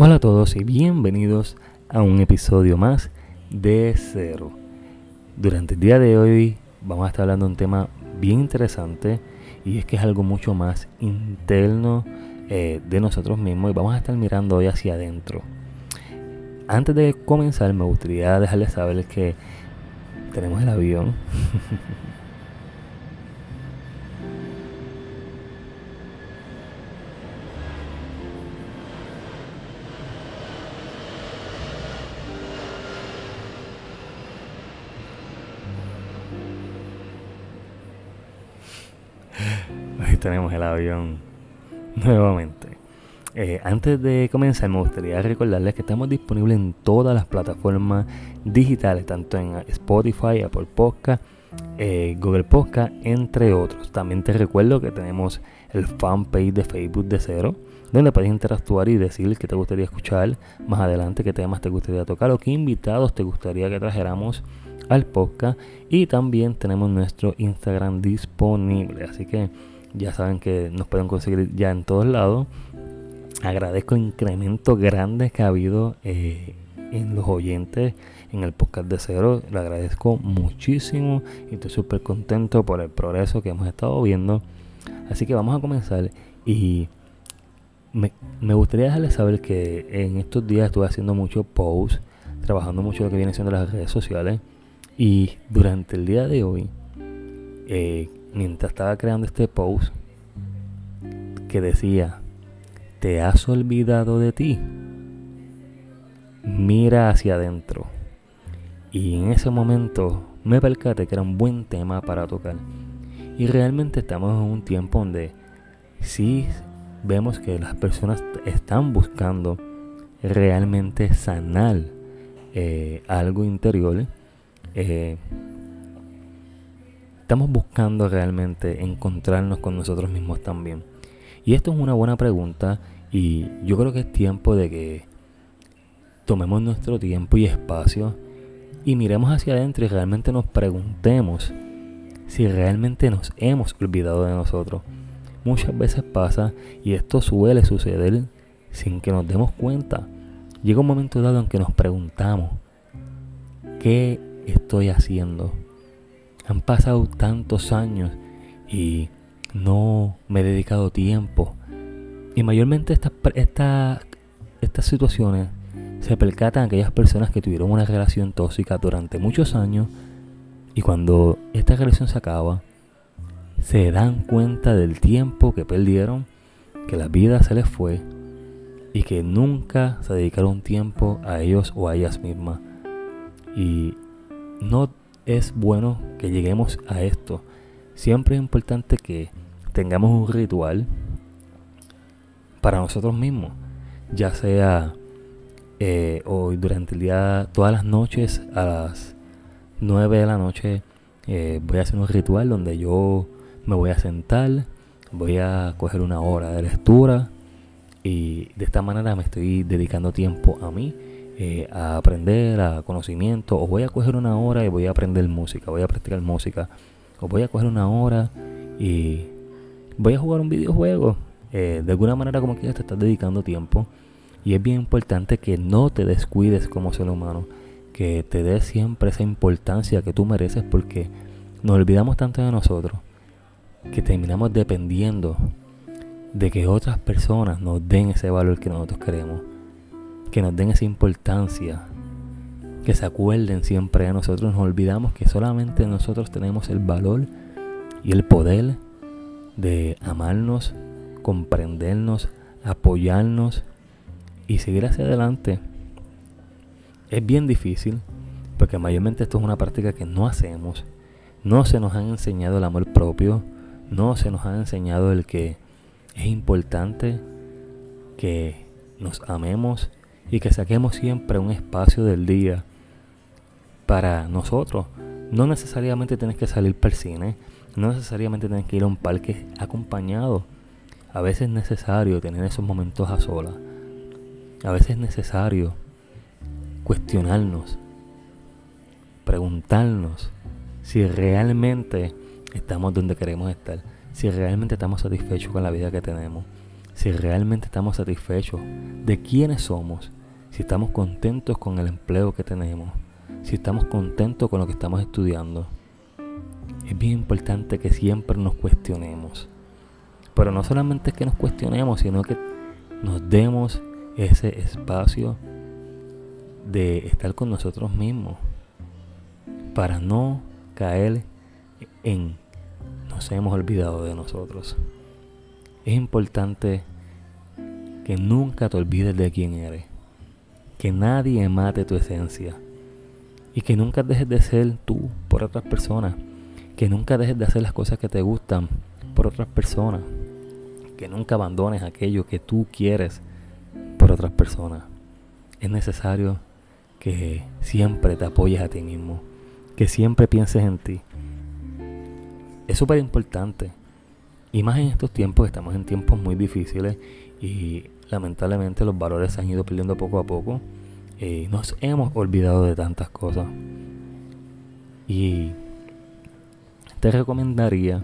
Hola a todos y bienvenidos a un episodio más de Cero. Durante el día de hoy vamos a estar hablando de un tema bien interesante y es que es algo mucho más interno eh, de nosotros mismos y vamos a estar mirando hoy hacia adentro. Antes de comenzar me gustaría dejarles saber que tenemos el avión. Tenemos el avión nuevamente. Eh, antes de comenzar, me gustaría recordarles que estamos disponibles en todas las plataformas digitales, tanto en Spotify, Apple Podcast, eh, Google Podcast, entre otros. También te recuerdo que tenemos el fanpage de Facebook de Cero, donde puedes interactuar y decir qué te gustaría escuchar más adelante, qué temas te gustaría tocar o qué invitados te gustaría que trajéramos al podcast. Y también tenemos nuestro Instagram disponible, así que ya saben que nos pueden conseguir ya en todos lados. Agradezco el incremento grande que ha habido eh, en los oyentes en el podcast de cero. Le agradezco muchísimo y estoy súper contento por el progreso que hemos estado viendo. Así que vamos a comenzar y me, me gustaría dejarles saber que en estos días estuve haciendo mucho posts, trabajando mucho lo que viene siendo las redes sociales y durante el día de hoy eh, mientras estaba creando este post que decía, ¿te has olvidado de ti? Mira hacia adentro. Y en ese momento me percaté que era un buen tema para tocar. Y realmente estamos en un tiempo donde sí vemos que las personas están buscando realmente sanar eh, algo interior. Eh, estamos buscando realmente encontrarnos con nosotros mismos también? Y esto es una buena pregunta y yo creo que es tiempo de que tomemos nuestro tiempo y espacio y miremos hacia adentro y realmente nos preguntemos si realmente nos hemos olvidado de nosotros. Muchas veces pasa y esto suele suceder sin que nos demos cuenta. Llega un momento dado en que nos preguntamos, ¿qué estoy haciendo? Han pasado tantos años y no me he dedicado tiempo. Y mayormente estas estas situaciones se percatan aquellas personas que tuvieron una relación tóxica durante muchos años y cuando esta relación se acaba, se dan cuenta del tiempo que perdieron, que la vida se les fue y que nunca se dedicaron tiempo a ellos o a ellas mismas. Y no es bueno que lleguemos a esto. Siempre es importante que tengamos un ritual para nosotros mismos, ya sea eh, hoy durante el día, todas las noches a las 9 de la noche eh, voy a hacer un ritual donde yo me voy a sentar, voy a coger una hora de lectura y de esta manera me estoy dedicando tiempo a mí eh, a aprender, a conocimiento, o voy a coger una hora y voy a aprender música, voy a practicar música, o voy a coger una hora y voy a jugar un videojuego. Eh, de alguna manera como quieras te estás dedicando tiempo y es bien importante que no te descuides como ser humano, que te des siempre esa importancia que tú mereces porque nos olvidamos tanto de nosotros que terminamos dependiendo de que otras personas nos den ese valor que nosotros queremos que nos den esa importancia, que se acuerden siempre de nosotros. Nos olvidamos que solamente nosotros tenemos el valor y el poder de amarnos, comprendernos, apoyarnos y seguir hacia adelante. Es bien difícil porque mayormente esto es una práctica que no hacemos. No se nos han enseñado el amor propio, no se nos ha enseñado el que es importante que nos amemos y que saquemos siempre un espacio del día para nosotros. No necesariamente tienes que salir para el cine, no necesariamente tienes que ir a un parque acompañado. A veces es necesario tener esos momentos a solas. A veces es necesario cuestionarnos, preguntarnos si realmente estamos donde queremos estar, si realmente estamos satisfechos con la vida que tenemos, si realmente estamos satisfechos de quiénes somos, si estamos contentos con el empleo que tenemos, si estamos contentos con lo que estamos estudiando. Es bien importante que siempre nos cuestionemos. Pero no solamente es que nos cuestionemos, sino que nos demos ese espacio de estar con nosotros mismos para no caer en nos hemos olvidado de nosotros. Es importante que nunca te olvides de quién eres, que nadie mate tu esencia y que nunca dejes de ser tú por otras personas, que nunca dejes de hacer las cosas que te gustan por otras personas, que nunca abandones aquello que tú quieres por otras personas. Es necesario que siempre te apoyes a ti mismo, que siempre pienses en ti. Es súper importante. Y más en estos tiempos, estamos en tiempos muy difíciles y lamentablemente los valores se han ido perdiendo poco a poco. eh, nos hemos olvidado de tantas cosas. Y te recomendaría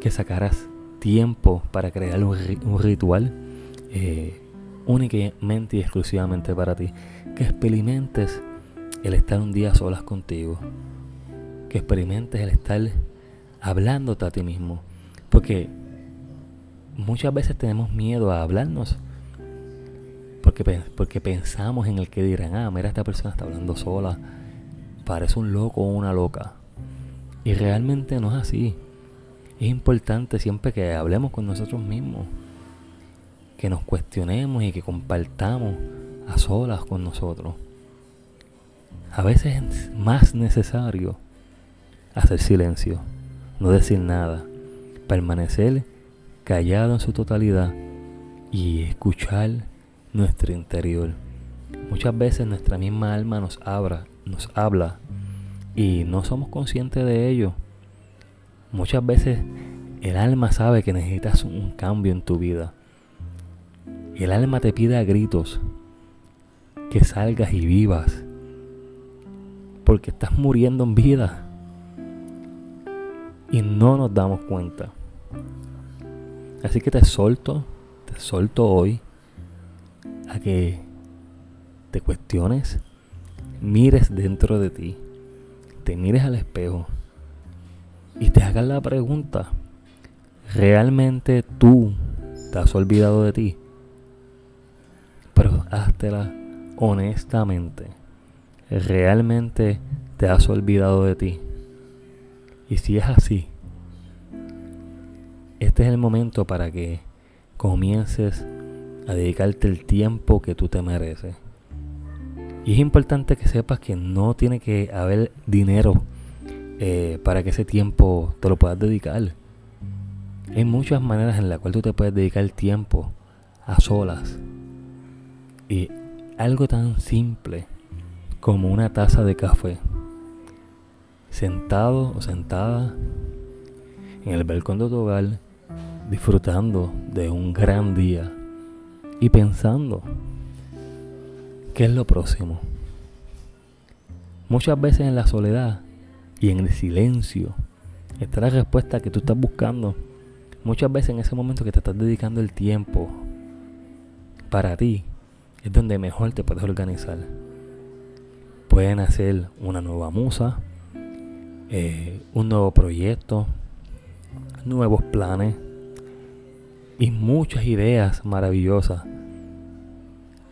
que sacaras tiempo para crear un, ritual eh, únicamente y exclusivamente para ti. Que experimentes el estar un día solas contigo. Que experimentes el estar hablándote a ti mismo. Porque muchas veces tenemos miedo a hablarnos. Porque, porque pensamos en el que dirán, ah, mira, esta persona está hablando sola. Parece un loco o una loca. Y realmente no es así. Es importante siempre que hablemos con nosotros mismos que nos cuestionemos y que compartamos a solas con nosotros. A veces es más necesario hacer silencio, no decir nada, permanecer callado en su totalidad y escuchar nuestro interior. Muchas veces nuestra misma alma nos habla, nos habla y no somos conscientes de ello. Muchas veces el alma sabe que necesitas un cambio en tu vida el alma te pide a gritos que salgas y vivas. Porque estás muriendo en vida. Y no nos damos cuenta. Así que te solto, te solto hoy a que te cuestiones, mires dentro de ti, te mires al espejo y te hagas la pregunta, ¿realmente tú te has olvidado de ti? pero háztela honestamente. ¿Realmente te has olvidado de ti? Y si es así, este es el momento para que comiences a dedicarte el tiempo que tú te mereces. Y es importante que sepas que no tiene que haber dinero eh, para que ese tiempo te lo puedas dedicar. Hay muchas maneras en las cuales tú te puedes dedicar tiempo a solas y algo tan simple como una taza de café, sentado o sentada en el balcón de tu hogar, disfrutando de un gran día y pensando qué es lo próximo. Muchas veces en la soledad y en el silencio está la respuesta que tú estás buscando. Muchas veces en ese momento que te estás dedicando el tiempo para ti, es donde mejor te puedes organizar. Pueden hacer una nueva musa, eh, un nuevo proyecto, nuevos planes y muchas ideas maravillosas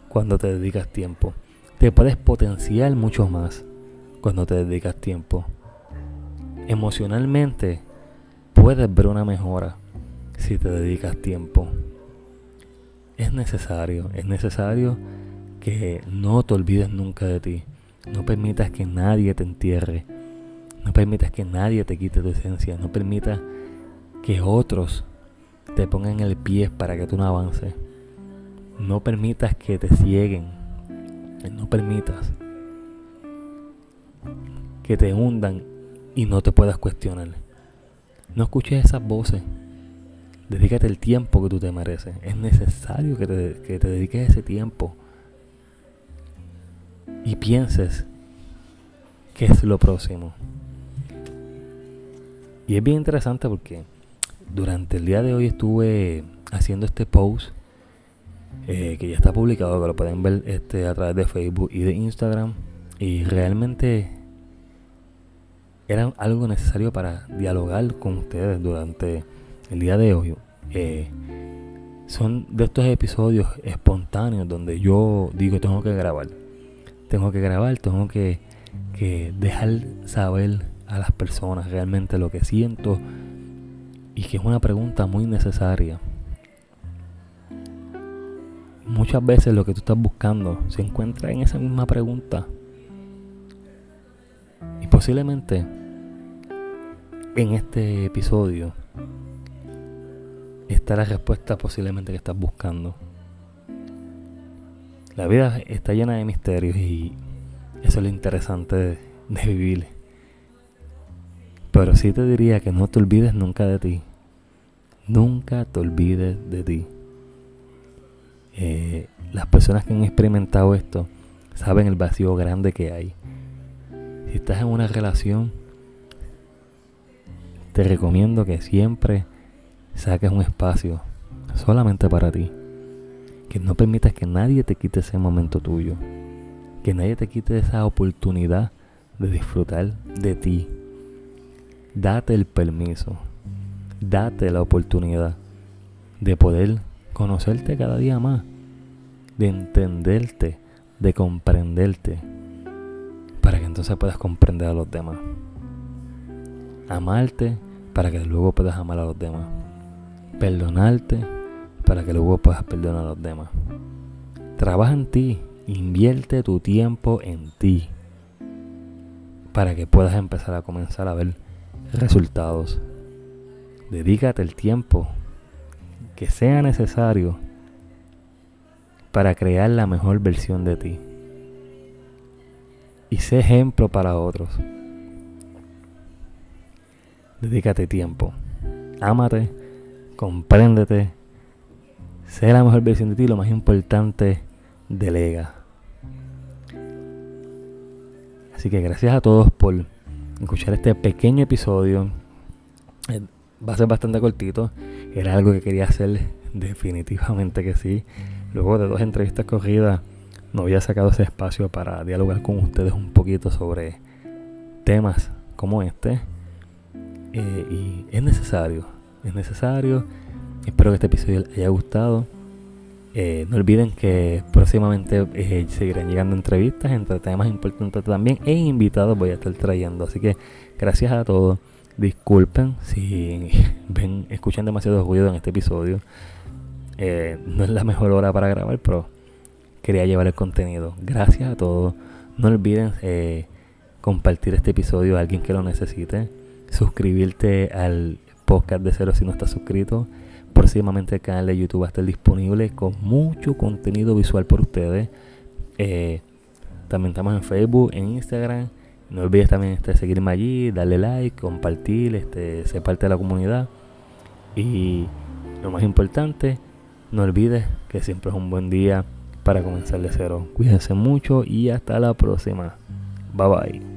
cuando te dedicas tiempo. Te puedes potenciar mucho más cuando te dedicas tiempo. Emocionalmente puedes ver una mejora si te dedicas tiempo es necesario, es necesario que no te olvides nunca de ti. No permitas que nadie te entierre. No permitas que nadie te quite tu esencia. No permitas que otros te pongan el pie para que tú no avances. No permitas que te cieguen. No permitas que te hundan y no te puedas cuestionar. No escuches esas voces Dedícate el tiempo que tú te mereces. Es necesario que te, que te dediques ese tiempo. Y pienses qué es lo próximo. Y es bien interesante porque durante el día de hoy estuve haciendo este post eh, que ya está publicado, que lo pueden ver este, a través de Facebook y de Instagram. Y realmente era algo necesario para dialogar con ustedes durante el día de hoy. Eh, son de estos episodios espontáneos donde yo digo tengo que grabar. Tengo que grabar, tengo que, que dejar saber a las personas realmente lo que siento y que es una pregunta muy necesaria. Muchas veces lo que tú estás buscando se encuentra en esa misma pregunta. Y posiblemente en este episodio está la respuesta posiblemente que estás buscando. La vida está llena de misterios y eso es lo interesante de, vivir. Pero sí te diría que no te olvides nunca de ti. Nunca te olvides de ti. Eh, las personas que han experimentado esto saben el vacío grande que hay. Si estás en una relación, te recomiendo que siempre saques un espacio solamente para ti. Que no permitas que nadie te quite ese momento tuyo. Que nadie te quite esa oportunidad de disfrutar de ti. Date el permiso. Date la oportunidad de poder conocerte cada día más. De entenderte. De comprenderte. Para que entonces puedas comprender a los demás. Amarte para que luego puedas amar a los demás perdonarte para que luego puedas perdonar a los demás. Trabaja en ti, invierte tu tiempo en ti para que puedas empezar a comenzar a ver resultados. Dedícate el tiempo que sea necesario para crear la mejor versión de ti. Y sé ejemplo para otros. Dedícate tiempo. Ámate compréndete, sé la mejor versión de ti, lo más importante, delega. Así que gracias a todos por escuchar este pequeño episodio. Va a ser bastante cortito. Era algo que quería hacer, definitivamente que sí. Luego de dos entrevistas corridas, no había sacado ese espacio para dialogar con ustedes un poquito sobre temas como este. Eh, y es necesario es necesario. Espero que este episodio les haya gustado. Eh, no olviden que próximamente eh, seguirán llegando entrevistas entre temas importantes también e invitados voy a estar trayendo. Así que gracias a todos. Disculpen si ven, escuchan demasiado ruido en este episodio. Eh, no es la mejor hora para grabar, pero quería llevar el contenido. Gracias a todos. No olviden compartir este episodio a alguien que lo necesite. Suscribirte al podcast de cero si no estás suscrito. Próximamente el canal de YouTube va a estar disponible con mucho contenido visual por ustedes. Eh, también estamos en Facebook, en Instagram. No olvides también este, seguirme allí, darle like, compartir, este, ser parte de la comunidad. Y lo más importante, no olvides que siempre es un buen día para comenzar de cero. Cuídense mucho y hasta la próxima. Bye bye.